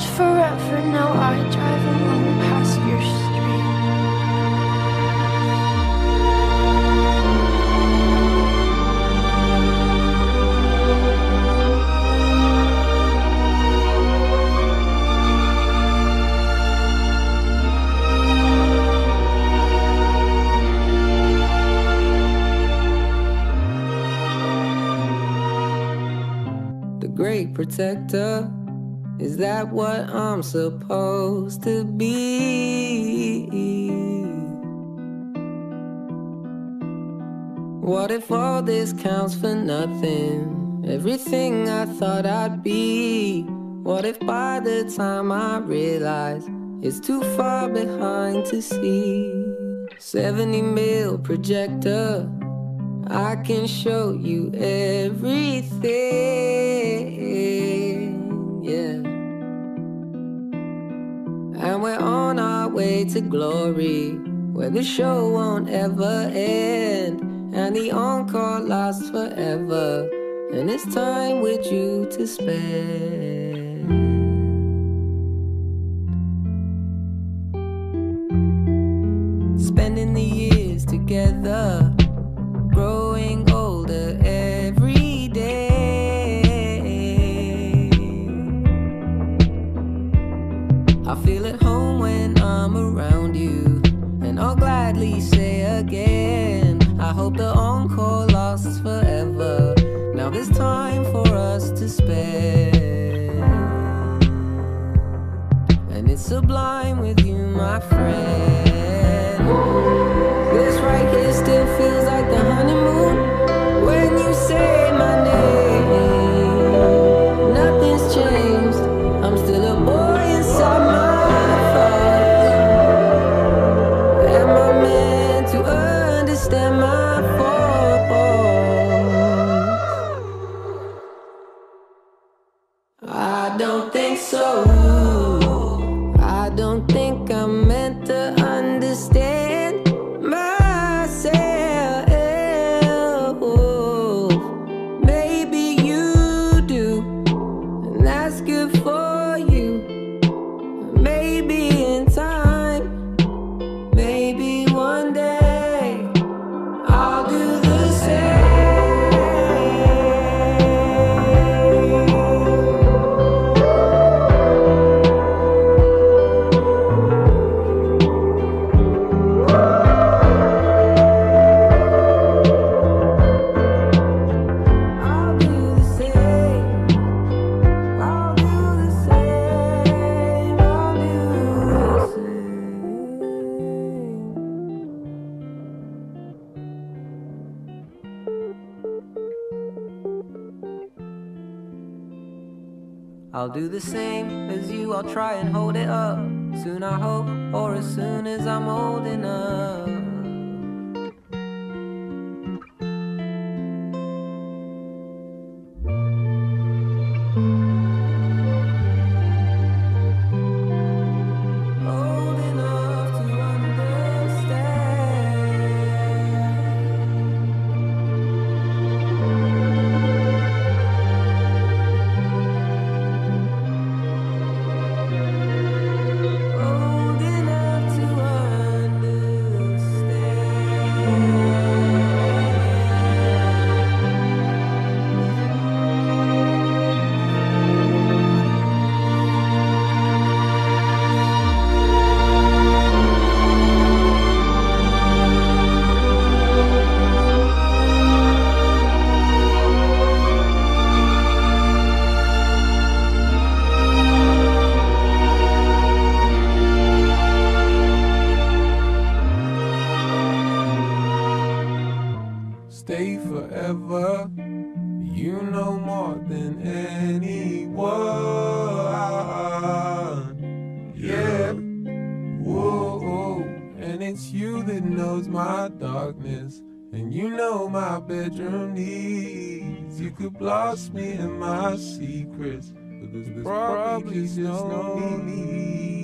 Said forever, now I drive alone past your street. the great protector. Is that what I'm supposed to be? What if all this counts for nothing? Everything I thought I'd be. What if by the time I realize it's too far behind to see? 70 mil projector. I can show you everything, yeah. And we're on our way to glory, where the show won't ever end, and the encore lasts forever, and it's time with you to spend. Spending the years together I'll say again. I hope the encore lasts forever. Now there's time for us to spend, and it's sublime with you, my friend. And for I'll do the same as you, I'll try and hold it up. Soon I hope, or as soon as I'm old enough. Forever. You know more than anyone. Yeah. Whoa. And it's you that knows my darkness. And you know my bedroom needs. You could blast me in my secrets. But there's probably just no need.